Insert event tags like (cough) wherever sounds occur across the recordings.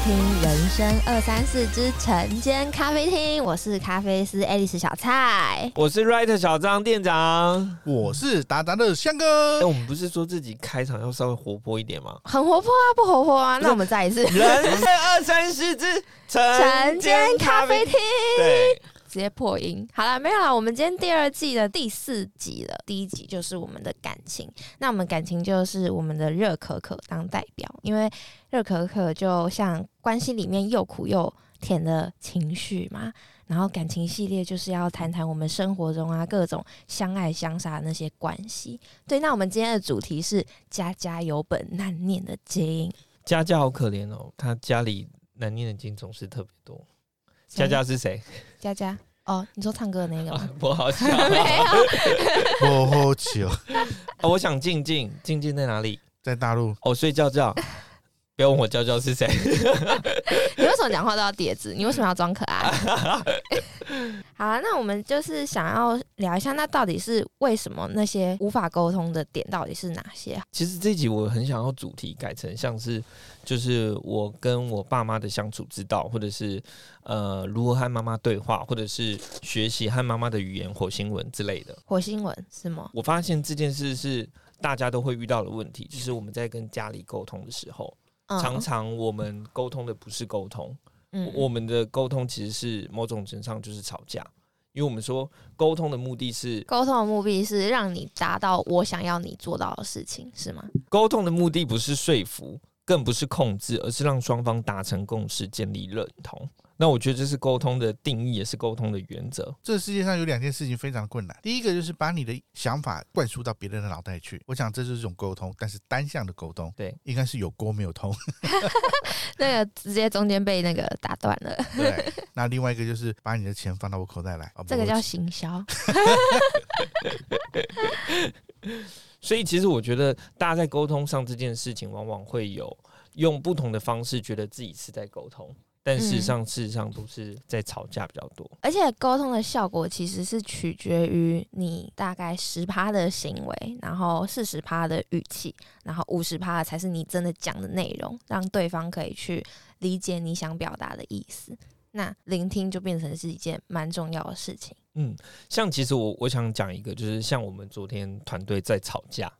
听《人生二三四之晨间咖啡厅》，我是咖啡师爱丽丝小蔡。我是 Writer 小张店长。我是达达的香哎、哥。我们不是说自己开场要稍微活泼一点吗？很活泼啊，不活泼啊？那我们再一次人生二三四之晨晨间咖啡厅，对，直接破音。好了，没有了。我们今天第二季的第四集了，第一集就是我们的感情。那我们感情就是我们的热可可当代表，因为热可可就像关系里面又苦又甜的情绪嘛。然后感情系列就是要谈谈我们生活中啊各种相爱相杀那些关系。对，那我们今天的主题是家家有本难念的经。佳佳好可怜哦，他家里难念的经总是特别多。佳佳是谁？佳佳哦，你说唱歌的那个吗？不好笑。没有，我好笑 (laughs) (laughs) 哦我想静静，静静在哪里？在大陆，哦，睡觉觉。不要问我娇娇是谁。(laughs) 你为什么讲话都要叠字？你为什么要装可爱？(laughs) 好啊，那我们就是想要聊一下，那到底是为什么那些无法沟通的点到底是哪些？其实这一集我很想要主题改成像是，就是我跟我爸妈的相处之道，或者是呃如何和妈妈对话，或者是学习和妈妈的语言火星文之类的。火星文是吗？我发现这件事是大家都会遇到的问题，就是我们在跟家里沟通的时候，嗯常常我们沟通的不是沟通，嗯我们的沟通其实是某种程度上就是吵架，因为我们说沟通的目的是沟通的目的是让你达到我想要你做到的事情，是吗？沟通的目的不是说服，更不是控制，而是让双方达成共识，建立认同。那我觉得这是沟通的定义，也是沟通的原则。这世界上有两件事情非常困难。第一个就是把你的想法灌输到别人的脑袋去，我想这就是一种沟通，但是单向的沟通，对，应该是有沟没有通。(laughs) 那个直接中间被那个打断了，对，那另外一个就是把你的钱放到我口袋来，啊这个叫行销。(laughs) 所以其实我觉得大家在沟通上这件事情，往往会有用不同的方式，觉得自己是在沟通，但事实上，事实上都是在吵架比较多。而且沟通的效果其实是取决于你大概十趴的行为，然后四十趴的语气，然后五十趴才是你真的讲的内容，让对方可以去理解你想表达的意思。那聆听就变成是一件蛮重要的事情。嗯，像其实我我想讲一个，就是像我们昨天团队在吵架，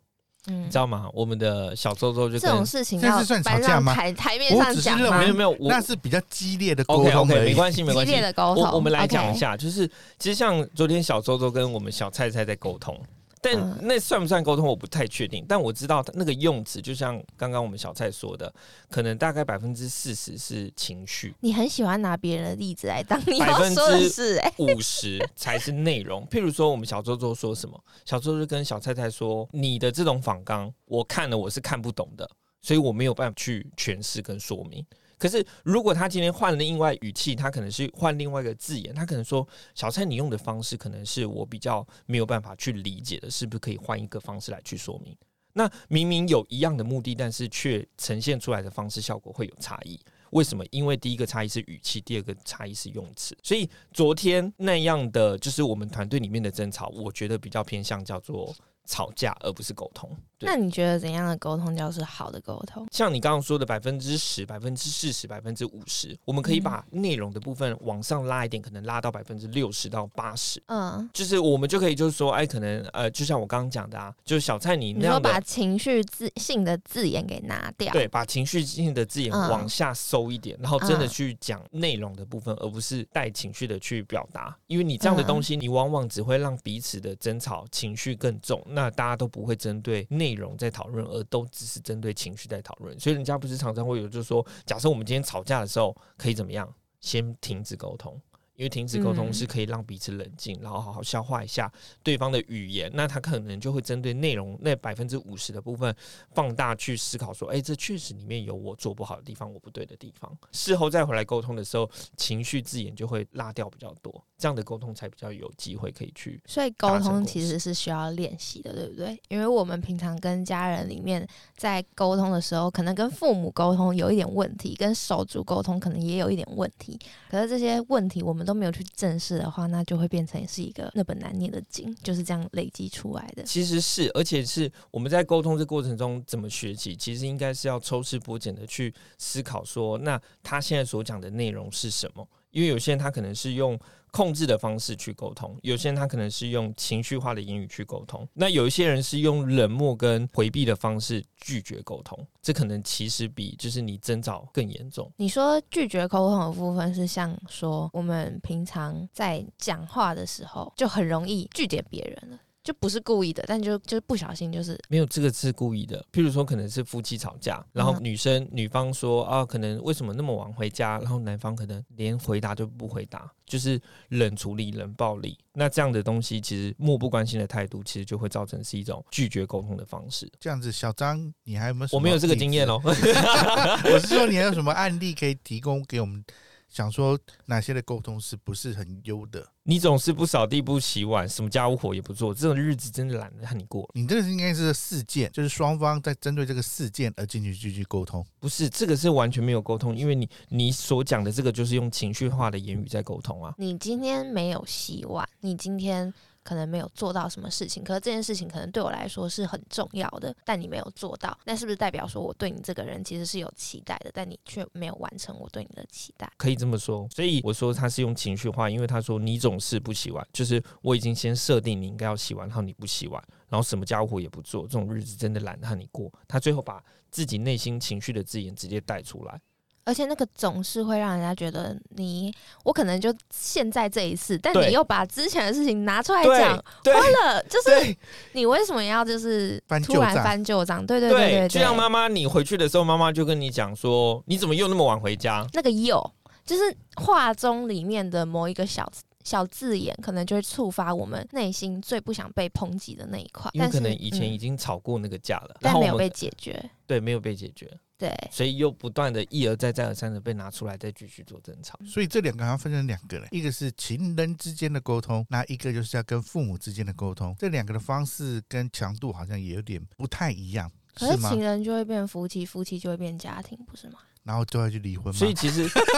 嗯你知，道吗？我们的小周周就跟这种事情要这是算吵搬上架吗台台面我只是上讲吗没有没有，我那是比较激烈的沟通。没关系没关系激烈。的沟通。我我们来讲一下，就是其实像昨天小周周跟我们小菜菜在沟通，但嗯那算不算沟通我不太确定，但我知道那个用词，就像刚刚我们小蔡说的，可能大概百分之四十是情绪，你很喜欢拿别人的例子来当你百分要说的之五十才是内容。譬如说，我们小周周说什么，小周周跟小蔡蔡说，你的这种仿纲，我看了我是看不懂的，所以我没有办法去诠释跟说明。可是，如果他今天换了另外语气，他可能是换另外一个字眼，他可能说：“小蔡，你用的方式可能是我比较没有办法去理解的，是不是可以换一个方式来去说明？”那明明有一样的目的，但是却呈现出来的方式效果会有差异。为什么？因为第一个差异是语气，第二个差异是用词。所以昨天那样的就是我们团队里面的争吵，我觉得比较偏向叫做吵架，而不是沟通。对。那你觉得怎样的沟通叫是好的沟通？像你刚刚说的百分之十、百分之四十、百分之五十，我们可以把内容的部分往上拉一点，可能拉到百分之六十到八十。嗯，就是我们就可以就是说，哎，可能呃，就像我刚刚讲的啊，就是小蔡你你说那样的把情绪字性的字眼给拿掉，对，把情绪性的字眼嗯。往下收一点，然后真的嗯。去讲内容的部分，而不是带情绪的去表达。因为你这样的嗯。东西，你往往只会让彼此的争吵情绪更重，那大家都不会针对内内容在讨论，而都只是针对情绪在讨论。所以人家不是常常会有，就是说，假设我们今天吵架的时候，可以怎么样？先停止沟通。因为停止沟通嗯是可以让彼此冷静，然后好好消化一下对方的语言，那他可能就会针对内容那百分之五十的部分放大去思考，说，哎、这确实里面有我做不好的地方，我不对的地方。事后再回来沟通的时候，情绪字眼就会拉掉比较多，这样的沟通才比较有机会可以去。所以沟通其实是需要练习的，对不对？因为我们平常跟家人里面在沟通的时候，可能跟父母沟通有一点问题，跟手足沟通可能也有一点问题。可是这些问题我们都没有去正视的话，那就会变成是一个那本难念的经，就是这样累积出来的。其实是，而且是我们在沟通这过程中怎么学习，其实应该是要抽丝剥茧的去思考说，那他现在所讲的内容是什么？因为有些人他可能是用控制的方式去沟通，有些人他可能是用情绪化的言语去沟通，那有一些人是用冷漠跟回避的方式拒绝沟通，这可能其实比就是你征兆更严重。你说拒绝沟通的部分是像说我们平常在讲话的时候就很容易拒绝别人了。就不是故意的，但就就是不小心就是没有这个是故意的。譬如说，可能是夫妻吵架，然后女生女方说啊，可能为什么那么晚回家，然后男方可能连回答都不回答，就是冷处理、冷暴力。那这样的东西，其实漠不关心的态度，其实就会造成是一种拒绝沟通的方式。这样子，小张，你还有没有？我没有这个经验哦。(laughs) 我是说，你还有什么案例可以提供给我们？想说哪些的沟通是不是很优的？你总是不扫地不洗碗，什么家务活也不做，这种日子真的懒得和你过。你这个应该是事件，就是双方在针对这个事件而进去继续沟通。不是，这个是完全没有沟通，因为你你所讲的这个就是用情绪化的言语在沟通啊。你今天没有洗碗，你今天。可能没有做到什么事情，可是这件事情可能对我来说是很重要的，但你没有做到，那是不是代表说我对你这个人其实是有期待的，但你却没有完成我对你的期待？可以这么说，所以我说他是用情绪化，因为他说你总是不洗碗，就是我已经先设定你应该要洗碗，然后你不洗碗，然后什么家务活也不做，这种日子真的懒得和你过。他最后把自己内心情绪的字眼直接带出来。而且那个总是会让人家觉得你，我可能就现在这一次，但你又把之前的事情拿出来讲，花了，就是你为什么要就是突然翻旧账？对对对对，就像妈妈，你回去的时候，妈妈就跟你讲说，你怎么又那么晚回家？那个又就是话中里面的某一个小小字眼，可能就会触发我们内心最不想被抨击的那一块。因为可能以前已经吵过那个架了，但没有被解决。对，没有被解决。对，所以又不断的一而再再而三的被拿出来再继续做争吵，所以这两个要分成两个了，一个是情人之间的沟通，那一个就是要跟父母之间的沟通，这两个的方式跟强度好像也有点不太一样，可是情人就会变夫妻，夫妻就会变家庭，不是吗？然后就要去离婚，所以其实香 (laughs)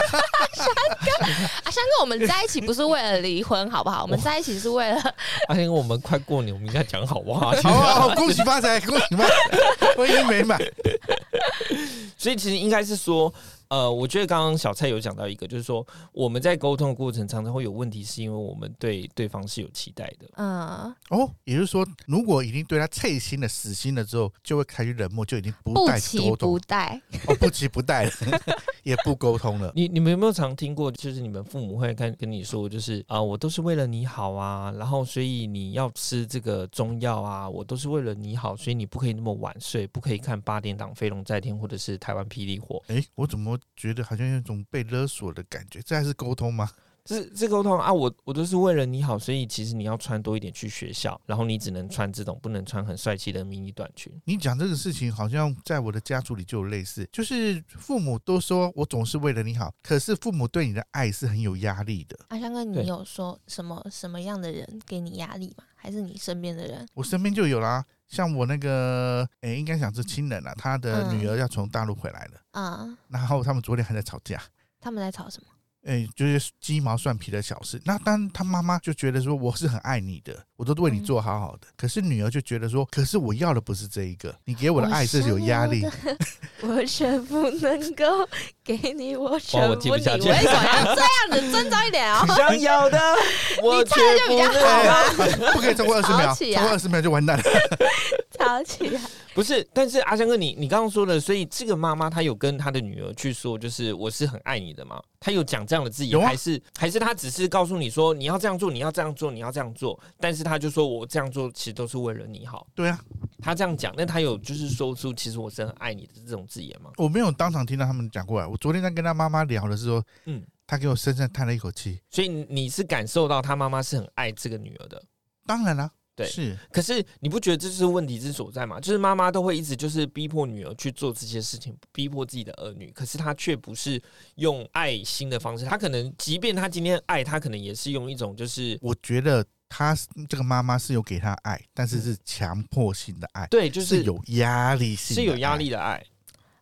哥啊，香哥，我们在一起不是为了离婚，好不好？我们在一起是为了阿香哥，我们快过年，我们应该讲好不好？(laughs) 好，恭喜发财，恭喜发财，婚姻美满。(laughs) 所以其实应该是说。呃，我觉得刚刚小蔡有讲到一个，就是说我们在沟通的过程常常会有问题，是因为我们对对方是有期待的。嗯，哦，也就是说，如果已经对他脆心了、死心了之后，就会开始冷漠，就已经不带沟通，不带 (laughs) 哦，不急不带了，也不沟通了。(laughs) 你你们有没有常听过，就是你们父母会跟跟你说，就是啊，我都是为了你好啊，然后所以你要吃这个中药啊，我都是为了你好，所以你不可以那么晚睡，不可以看八点档《飞龙在天》或者是台湾霹雳火。哎，我怎么？觉得好像有一种被勒索的感觉，这还是沟通吗？这这沟通啊，我我都是为了你好，所以其实你要穿多一点去学校，然后你只能穿这种，不能穿很帅气的迷你短裙。你讲这个事情，好像在我的家族里就有类似，就是父母都说我总是为了你好，可是父母对你的爱是很有压力的。阿香哥，你有说什么什么样的人给你压力吗？还是你身边的人？我身边就有啦。像我那个，诶，应该讲是亲人了，他的女儿要从大陆回来了，啊，然后他们昨天还在吵架，他们在吵什么？哎，就是鸡毛蒜皮的小事。那当他妈妈就觉得说，我是很爱你的，我都为你做好好的。可是女儿就觉得说，可是我要的不是这一个，你给我的爱是有压力，(laughs) 我却不能够给你，我全不你为什么要这样子？尊重一点哦。(laughs) 想要的，(laughs) 你唱的就比较好吗？不可以超过二十秒，超过二十秒就完蛋了。吵起来不是，但是阿香哥，你你刚刚说的，所以这个妈妈她有跟她的女儿去说，就是我是很爱你的嘛，她有讲这样的字眼，还是还是她只是告诉你说你要这样做，你要这样做，你要这样做，但是她就说我这样做其实都是为了你好。对啊，他这样讲，那他有就是说出其实我是很爱你的这种字眼吗？我没有当场听到他们讲过来，我昨天在跟他妈妈聊的时候，嗯，他给我深深叹了一口气，所以你是感受到他妈妈是很爱这个女儿的，当然了。对，是，可是你不觉得这是问题之所在吗？就是妈妈都会一直就是逼迫女儿去做这些事情，逼迫自己的儿女，可是她却不是用爱心的方式，她可能即便她今天爱，她可能也是用一种就是，我觉得她这个妈妈是有给他爱，但是是强迫性的爱，对，就是有压力性，是有压力的爱。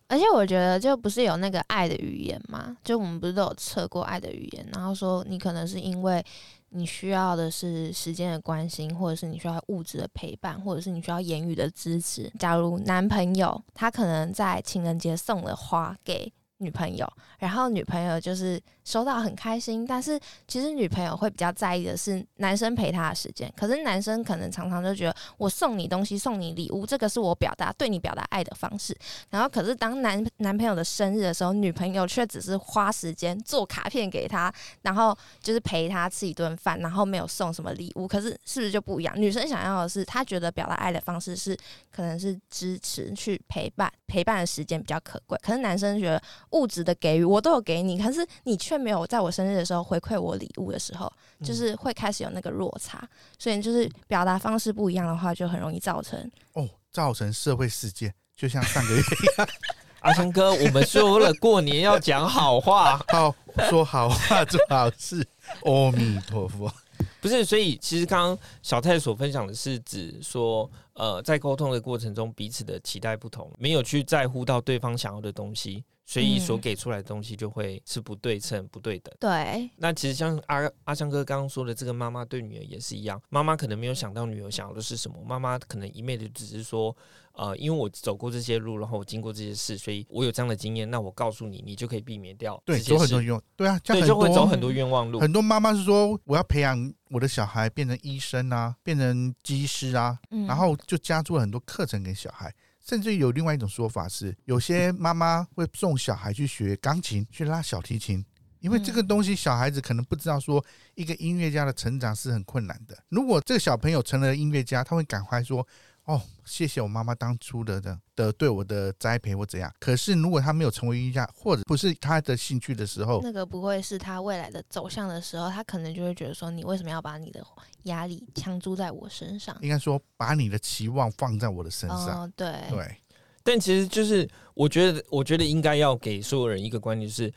而且我觉得，就不是有那个爱的语言嘛？就我们不是都有测过爱的语言，然后说你可能是因为你需要的是时间的关心，或者是你需要物质的陪伴，或者是你需要言语的支持。假如男朋友他可能在情人节送了花给女朋友，然后女朋友就是收到很开心，但是其实女朋友会比较在意的是男生陪她的时间。可是男生可能常常就觉得我送你东西、送你礼物，这个是我表达对你表达爱的方式。然后可是当男男朋友的生日的时候，女朋友却只是花时间做卡片给他，然后就是陪他吃一顿饭，然后没有送什么礼物。可是是不是就不一样？女生想要的是，她觉得表达爱的方式是可能是支持、去陪伴，陪伴的时间比较可贵。可是男生觉得。物质的给予我都有给你，可是你却没有在我生日的时候回馈我礼物的时候，就是会开始有那个落差。所以就是表达方式不一样的话，就很容易造成哦，造成社会事件。就像上个月一样，(laughs) 阿生哥，我们说了过年要讲好话，(laughs) 好说好话做好事，阿弥陀佛。不是，所以其实刚刚小太所分享的是指说，呃，在沟通的过程中，彼此的期待不同，没有去在乎到对方想要的东西。所以所给出来的东西就会是不对称、不对等。对，那其实像阿阿香哥刚刚说的，这个妈妈对女儿也是一样。妈妈可能没有想到女儿想要的是什么，妈妈可能一昧的只是说，呃，因为我走过这些路，然后我经过这些事，所以我有这样的经验。那我告诉你，你就可以避免掉。对，走很多冤，对啊，对，就会走很多冤枉路。很多妈妈是说，我要培养我的小孩变成医生啊，变成技师啊，然后就加注了很多课程给小孩。甚至有另外一种说法是，有些妈妈会送小孩去学钢琴、去拉小提琴，因为这个东西小孩子可能不知道，说一个音乐家的成长是很困难的。如果这个小朋友成了音乐家，他会赶快说。哦，谢谢我妈妈当初的的的对我的栽培或怎样。可是如果他没有成为音乐家，或者不是他的兴趣的时候，那个不会是他未来的走向的时候，他可能就会觉得说，你为什么要把你的压力强注在我身上？应该说，把你的期望放在我的身上。哦，对对。但其实就是，我觉得，我觉得应该要给所有人一个观念，是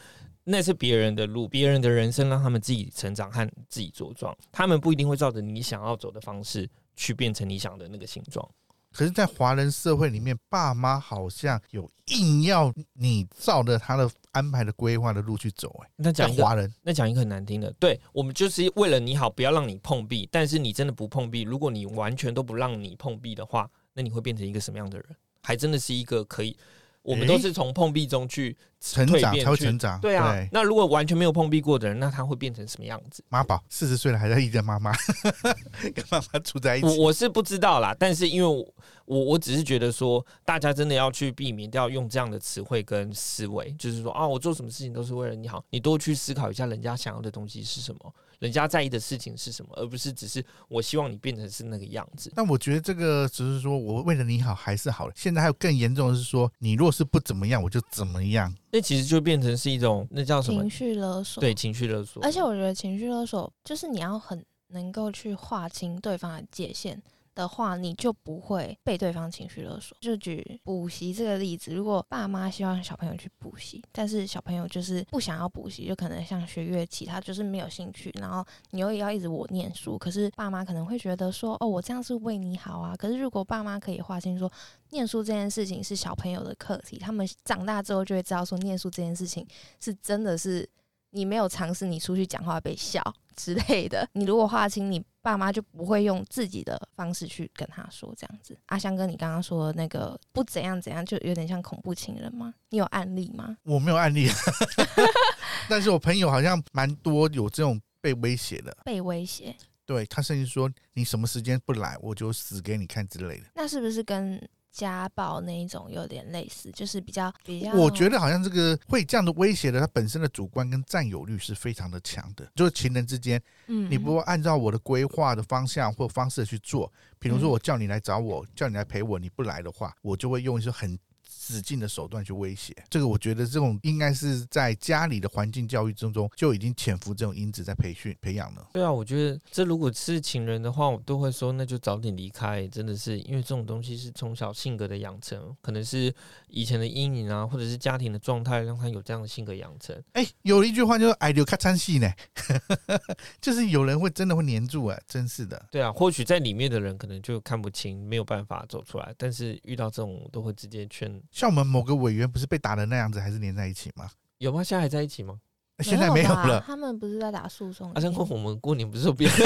那是别人的路，别人的人生，让他们自己成长和自己茁壮。他们不一定会照着你想要走的方式去变成你想的那个形状。可是，在华人社会里面，爸妈好像有硬要你照着他的安排的规划的路去走。哎，那讲华人，那讲一个很难听的，对我们就是为了你好，不要让你碰壁。但是你真的不碰壁，如果你完全都不让你碰壁的话，那你会变成一个什么样的人？还真的是一个可以。我们都是从碰壁中去成长，才会成长。对啊，那如果完全没有碰壁过的人，那他会变成什么样子？妈宝，四十岁了还在一个妈妈，(laughs) 跟妈妈住在一起。我我是不知道啦，但是因为我我只是觉得说，大家真的要去避免掉用这样的词汇跟思维，就是说啊，我做什么事情都是为了你好，你多去思考一下人家想要的东西是什么。人家在意的事情是什么，而不是只是我希望你变成是那个样子。但我觉得这个只是说我为了你好还是好了。现在还有更严重的是说，你若是不怎么样，我就怎么样。那其实就变成是一种那叫什么情绪勒索？对，情绪勒索。而且我觉得情绪勒索就是你要很能够去划清对方的界限。的话，你就不会被对方情绪勒索。就举补习这个例子，如果爸妈希望小朋友去补习，但是小朋友就是不想要补习，就可能像学乐器，他就是没有兴趣。然后你又要一直我念书，可是爸妈可能会觉得说，哦，我这样是为你好啊。可是如果爸妈可以划清说，念书这件事情是小朋友的课题，他们长大之后就会知道说，念书这件事情是真的是。你没有尝试，你出去讲话被笑 (laughs) 之类的。你如果划清，你爸妈就不会用自己的方式去跟他说这样子。阿香哥，你刚刚说那个不怎样怎样，就有点像恐怖情人吗？你有案例吗？我没有案例，(laughs) 但是我朋友好像蛮多有这种被威胁的。被威胁？对他甚至说你什么时间不来，我就死给你看之类的。那是不是跟？家暴那一种有点类似，就是比较比较。我觉得好像这个会这样的威胁的，他本身的主观跟占有欲是非常的强的。就是情人之间，嗯，你不按照我的规划的方向或方式去做，比如说我叫你来找我，叫你来陪我，你不来的话，我就会用一些很。使劲的手段去威胁，这个我觉得这种应该是在家里的环境教育之中就已经潜伏这种因子在培训培养了。对啊，我觉得这如果是情人的话，我都会说那就早点离开。真的是因为这种东西是从小性格的养成，可能是以前的阴影啊，或者是家庭的状态让他有这样的性格养成。哎，有一句话就是“爱留卡餐戏”呢，(laughs) 就是有人会真的会黏住哎，真是的。对啊，或许在里面的人可能就看不清，没有办法走出来，但是遇到这种都会直接劝。像我们某个委员不是被打的那样子，还是连在一起吗？有吗？现在还在一起吗？现在没有吧了。他们不是在打诉讼？阿生跟我们过年不是说变？(laughs)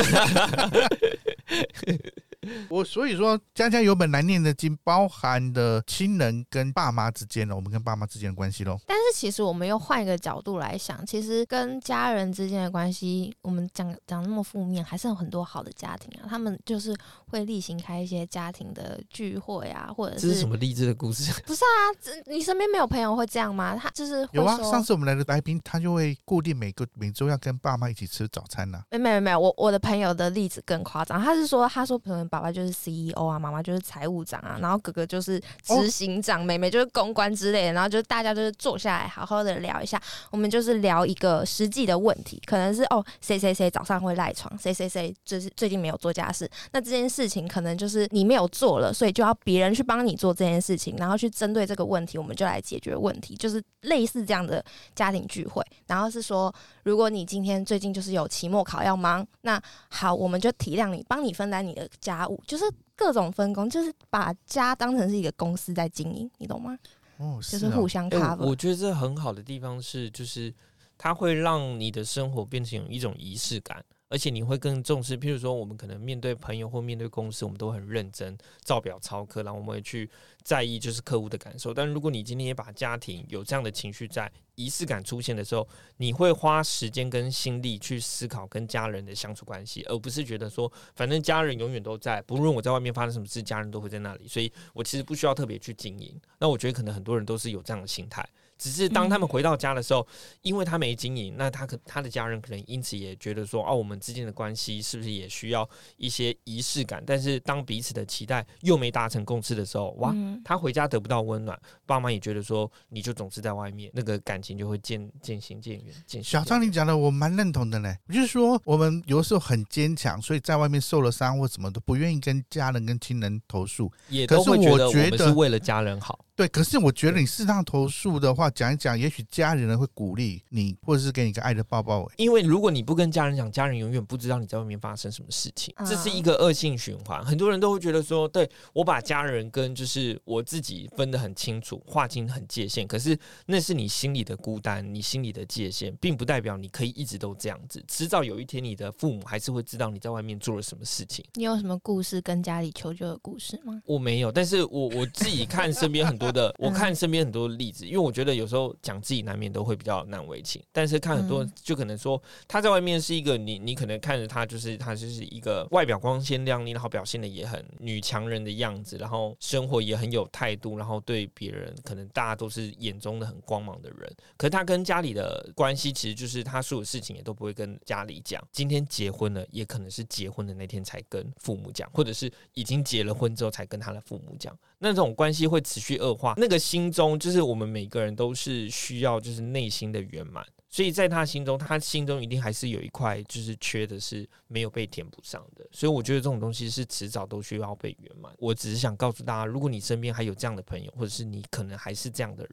(laughs) 我所以说，家家有本难念的经，包含的亲人跟爸妈之间的，我们跟爸妈之间的关系喽。但是其实我们又换一个角度来想，其实跟家人之间的关系，我们讲讲那么负面，还是有很多好的家庭啊。他们就是会例行开一些家庭的聚会啊，或者这是什么励志的故事？不是啊？这你身边没有朋友会这样吗？他就是有啊，上次我们来的来宾，他就会固定每个每周要跟爸妈一起吃早餐呐、没没有没有，我我的朋友的例子更夸张，他是说，他说可能爸爸就是 CEO 啊，妈妈就是财务长啊，然后哥哥就是执行长，妹妹就是公关之类的，然后就是大家就是坐下来好好的聊一下，我们就是聊一个实际的问题，可能是哦谁谁谁早上会赖床，谁谁谁就是最近没有做家事，那这件事情可能就是你没有做了，所以就要别人去帮你做这件事情，然后去针对这个问题，我们就来解决问题，就是类似这样的家庭聚会，然后是说。如果你今天最近就是有期末考要忙，那好，我们就体谅你，帮你分担你的家务，就是各种分工，就是把家当成是一个公司在经营，你懂吗？哦，就是是互相 cover。我觉得这很好的地方是，就是它会让你的生活变成一种仪式感，而且你会更重视。譬如说，我们可能面对朋友或面对公司，我们都很认真，照表操课，然后我们会去在意就是客户的感受。但如果你今天也把家庭有这样的情绪在，仪式感出现的时候，你会花时间跟心力去思考跟家人的相处关系，而不是觉得说，反正家人永远都在，不论我在外面发生什么事，家人都会在那里，所以我其实不需要特别去经营。那我觉得可能很多人都是有这样的心态。只是当他们回到家的时候，因为他没经营，那他可他的家人可能因此也觉得说，哦，我们之间的关系是不是也需要一些仪式感？但是当彼此的期待又没达成共识的时候，哇，嗯，他回家得不到温暖，爸妈也觉得说，你就总是在外面，那个感情就会渐渐行渐远。渐小张你讲的我蛮认同的呢。就是说，我们有的时候很坚强，所以在外面受了伤或什么都不愿意跟家人跟亲人投诉。也都是都会觉得我我觉得们是为了家人好。对，可是我觉得你适当投诉的话，讲一讲，也许家人呢会鼓励你，或者是给你一个爱的抱抱。哎因为如果你不跟家人讲，家人永远不知道你在外面发生什么事情，这是一个恶性循环。很多人都会觉得说，对我把家人跟就是我自己分得很清楚，划清很界限。可是那是你心里的孤单，你心里的界限，并不代表你可以一直都这样子。迟早有一天，你的父母还是会知道你在外面做了什么事情。你有什么故事跟家里求救的故事吗？我没有，但是我我自己看身边很多的，我看身边很多例子，因为我觉得有时候讲自己难免都会比较难为情，但是看很多嗯就可能说他在外面是一个你你可能看着他就是他就是一个外表光鲜亮丽，然后表现的也很女强人的样子，然后生活也很有态度，然后对别人可能大家都是眼中的很光芒的人，可是他跟家里的关系其实就是他所有事情也都不会跟家里讲，今天结婚了也可能是结婚的那天才跟父母讲，或者是已经结了婚之后才跟他的父母讲。那种关系会持续恶化。那个心中，就是我们每个人都是需要，就是内心的圆满。所以在他心中，他心中一定还是有一块，就是缺的是没有被填补上的。所以我觉得这种东西是迟早都需要被圆满。我只是想告诉大家，如果你身边还有这样的朋友，或者是你可能还是这样的人，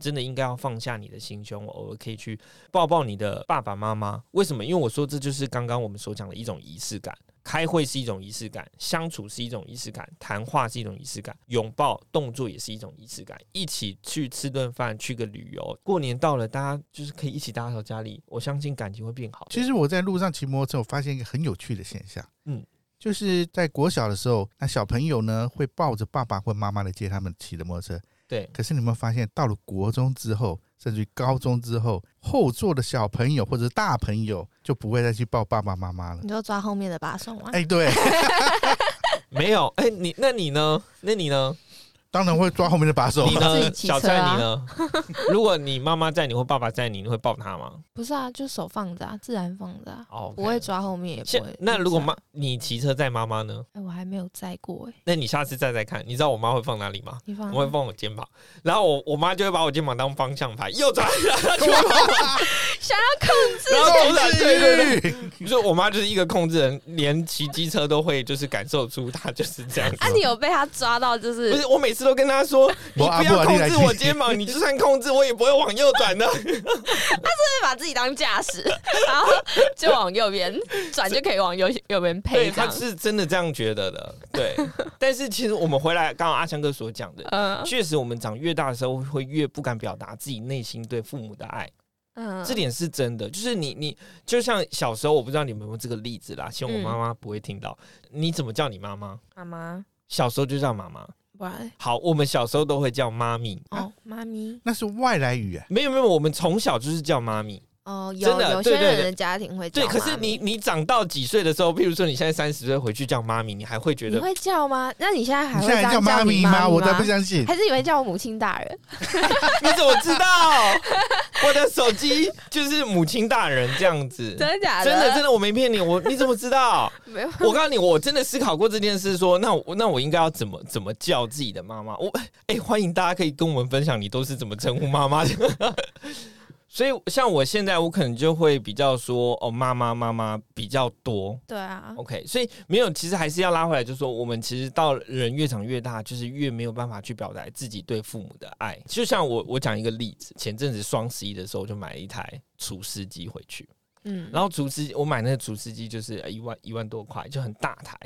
真的应该要放下你的心胸，偶尔可以去抱抱你的爸爸妈妈。为什么？因为我说这就是刚刚我们所讲的一种仪式感。开会是一种仪式感，相处是一种仪式感，谈话是一种仪式感，拥抱动作也是一种仪式感。一起去吃顿饭，去个旅游，过年到了，大家就是可以一起打扫家里，我相信感情会变好。其实我在路上骑摩托车，我发现一个很有趣的现象，嗯，就是在国小的时候，那小朋友呢会抱着爸爸或妈妈来接他们骑的摩托车。对，可是你有没有发现，到了国中之后，甚至于高中之后，后座的小朋友或者大朋友就不会再去抱爸爸妈妈了。你就抓后面的把手吗？哎，对，(laughs) 没有，哎、你那你呢？那你呢？当然会抓后面的把手你。呢？小蔡，你呢？(laughs) 如果你妈妈在你或爸爸在你，你会抱他吗？不是啊，就手放着啊，自然放着啊，哦，不会。抓后面，也不会。那如果妈你骑车载妈妈呢？哎，我还没有载过哎，那你下次再再看，你知道我妈会放哪里吗？你放我会放我肩膀，然后我我妈就会把我肩膀当方向盘，右转，(laughs) 想要控制然后左转，对对对，对，(laughs) 就是我妈就是一个控制人，连骑机车都会就是感受出她就是这样子。啊，你有被她抓到，就是不是，我每次都跟她说，(laughs) 你不要控制我肩膀，你就算控制我也不会往右转的。(laughs) 会把自己当驾驶，然后就往右边转，就可以往右右边配对，她是真的这样觉得的。对，但是其实我们回来，刚刚阿强哥所讲的，嗯确实我们长越大的时候，会越不敢表达自己内心对父母的爱。嗯这点是真的，就是你你就像小时候，我不知道你们有没有这个例子啦，希望我嗯妈妈不会听到。你怎么叫你妈妈？妈妈，小时候就叫妈妈。不然好，我们小时候都会叫妈咪。哦，妈咪那是外来语哎，没有没有，我们从小就是叫妈咪。哦，真有有些的对对对人的家庭会叫对，可是妈咪你你长到几岁的时候，譬如说你现在三十岁回去叫妈咪，你还会觉得你会叫吗？那你现在还你会叫妈咪咪吗？我才吗不相信。还是以为叫我母亲大人？(laughs) 你怎么知道？(laughs) 我的手机就是母亲大人这样子。真的假真的真的，我没骗你，我你怎么知道？(laughs) 没有。我告诉你，我真的思考过这件事说那我那我应该要怎么怎么叫自己的妈妈？我哎、欢迎大家可以跟我们分享你都是怎么称呼妈妈的。所以像我现在，我可能就会比较说哦，妈妈妈妈比较多。对啊，OK，所以没有，其实还是要拉回来，就是说我们其实到人越长越大，就是越没有办法去表达自己对父母的爱。就像我我讲一个例子，前阵子双十一的时候，我就买了一台除湿机回去。嗯，然后除湿，我买那个除湿机就是呃一万一万多块，就很大台。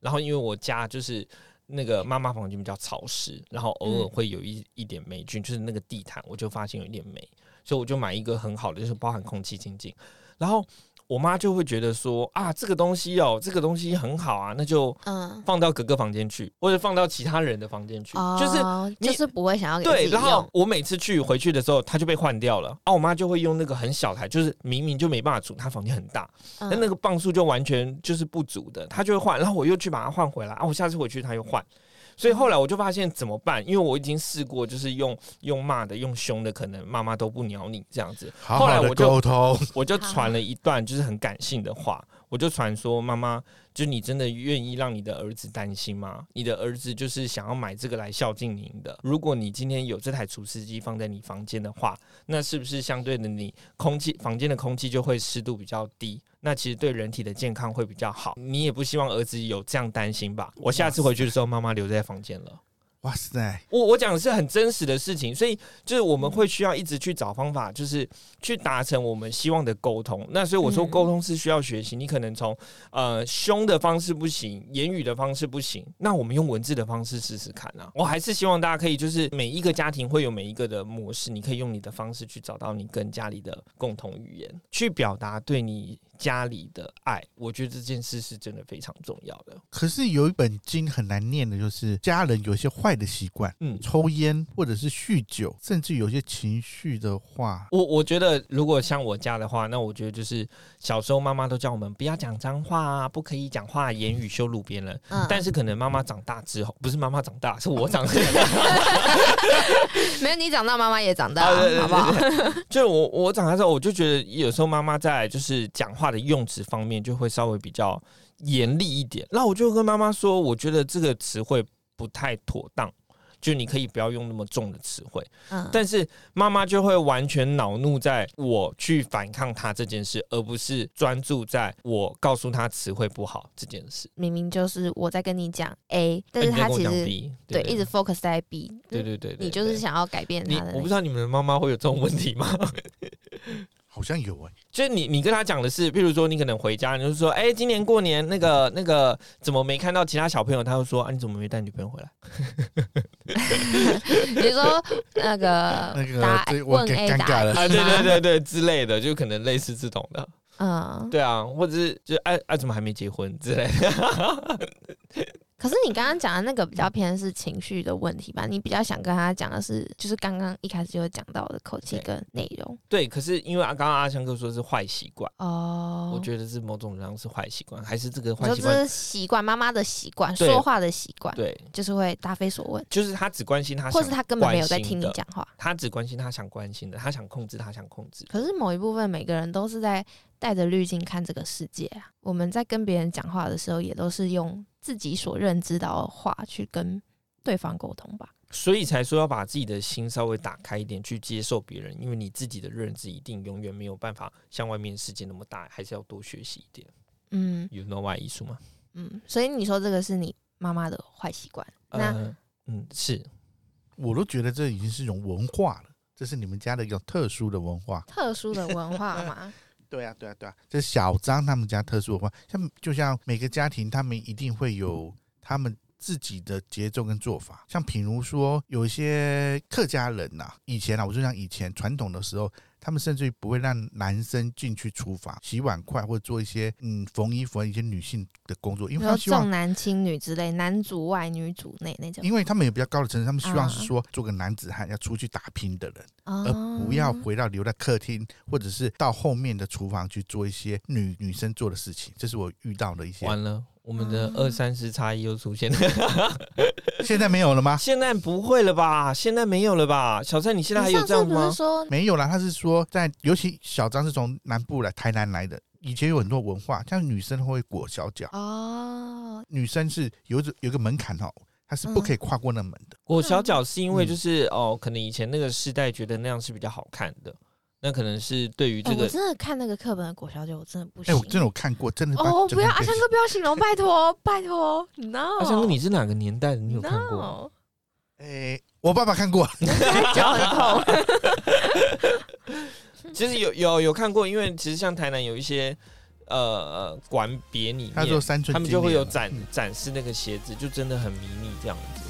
然后因为我家就是那个妈妈房间比较潮湿，然后偶尔会有一一点霉菌，就是那个地毯我就发现有一点霉，所以我就买一个很好的，就是包含空气清净。然后我妈就会觉得说啊，这个东西哦，这个东西很好啊，那就嗯，放到哥哥房间去，或者放到其他人的房间去，就是就是不会想要对，然后。我每次去回去的时候，它就被换掉了。啊，我妈就会用那个很小台，就是明明就没办法煮，她房间很大，但那嗯个磅数就完全就是不足的，她就会换，然后我又去把它换回来。啊，我下次回去她又换。所以后来我就发现怎么办？因为我已经试过，就是用用骂的、用凶的，可能妈妈都不鸟你这样子。好好后来我就沟通，我就传了一段就是很感性的话，我就传说妈妈，就你真的愿意让你的儿子担心吗？你的儿子就是想要买这个来孝敬您的。如果你今天有这台除湿机放在你房间的话，那是不是相对的你空气房间的空气就会湿度比较低？那其实对人体的健康会比较好。你也不希望儿子有这样担心吧？我下次回去的时候，妈妈留在房间了。哇塞，我我讲的是很真实的事情，所以就是我们会需要一直去找方法，就是去达成我们希望的沟通。那所以我说沟通是需要学习，你可能从呃凶的方式不行，言语的方式不行，那我们用文字的方式试试看啊。我还是希望大家可以就是每一个家庭会有每一个的模式，你可以用你的方式去找到你跟家里的共同语言，去表达对你家里的爱。我觉得这件事是真的非常重要的。可是有一本经很难念的，就是家人有一些坏的习惯，嗯，抽烟或者是酗酒，甚至有些情绪的话，我我觉得，如果像我家的话，那我觉得就是小时候妈妈都叫我们不要讲脏话啊，不可以讲话言语羞辱别人。嗯但是可能妈妈长大之后，不是妈妈长大，是我长大。(laughs) 没有你长大，妈妈也长大，啊对对对好不好？(laughs) 就我我长大之后，我就觉得有时候妈妈在就是讲话的用词方面就会稍微比较严厉一点。那我就跟妈妈说，我觉得这个词汇不太妥当。就你可以不要用那么重的词汇，嗯，但是妈妈就会完全恼怒在我去反抗他这件事，而不是专注在我告诉他词汇不好这件事。明明就是我在跟你讲 A，但是他其实 B，对一直 focus 在 B，对对对对，你就是想要改变你他的。我不知道你们的妈妈会有这种问题吗？好像有哎、就是你，你跟他讲的是，譬如说，你可能回家，你就说，哎、今年过年那个那个怎么没看到其他小朋友？他就说，啊，你怎么没带女朋友回来？你说那个 (laughs) 那个问尴 A 答尴尬了啊，对对对对之类的，就可能类似这种的，嗯，对啊，或者是就哎哎、怎么还没结婚之类的？可是你刚刚讲的那个比较偏是情绪的问题吧？你比较想跟他讲的是，就是刚刚一开始就有讲到的口气跟内容对，可是因为啊刚刚阿香哥说是坏习惯，哦。我觉得是某种上是坏习惯，还是这个坏习惯？是习惯，妈妈的习惯，说话的习惯，对，就是会答非所问，就是他只关心他想或是他根本没有在听你讲话。他只关心他想关心的，他想控制他想控制。可是某一部分每个人都是在带着滤镜看这个世界啊。我们在跟别人讲话的时候，也都是用自己所认知到的话去跟对方沟通吧。所以才说要把自己的心稍微打开一点，去接受别人，因为你自己的认知一定永远没有办法像外面世界那么大，还是要多学习一点。嗯 You know why 艺术吗？嗯，所以你说这个是你妈妈的坏习惯，那呃，嗯，是我都觉得这已经是一种文化了，这是你们家的一种特殊的文化。特殊的文化嘛？(laughs) 对啊，对啊，对啊，这是小张他们家特殊文化，像就像每个家庭，他们一定会有他们自己的节奏跟做法。像譬如说，有一些客家人呐、以前啊，我就像以前传统的时候，他们甚至于不会让男生进去厨房洗碗筷或者做一些嗯缝衣服啊一些女性的工作，因为然后他希望重男轻女之类，男主外女主内那种，因为他们有比较高的层次，他们希望嗯是说做个男子汉，要出去打拼的人，而而不要回到留在客厅，或者是到后面的厨房去做一些女女生做的事情。这是我遇到的一些。完了，我们的嗯二三十差异又出现了。(laughs) 现在没有了吗？现在不会了吧？现在没有了吧？小蔡，你现在还有这样吗？说没有啦。他是说在，尤其小张是从南部来，台南来的。以前有很多文化，像女生会裹小脚，哦，女生是有一有一个门槛哦，她是不可以跨过那门的。裹小脚是因为嗯就是、哦，可能以前那个时代觉得那样是比较好看的，那可能是对于这个真的看那个课本的果小姐，我真的不行哎、行。我真的有看过，真的把哦，不要阿香哥，不要形容，拜托，拜托，no。阿香哥，你是哪个年代的？你有看过？no 哎、我爸爸看过，(laughs) 脚很痛。其实有有有看过，因为其实像台南有一些呃呃馆别里面，他说三寸，他们就会有展嗯展示那个鞋子，就真的很迷你这样子。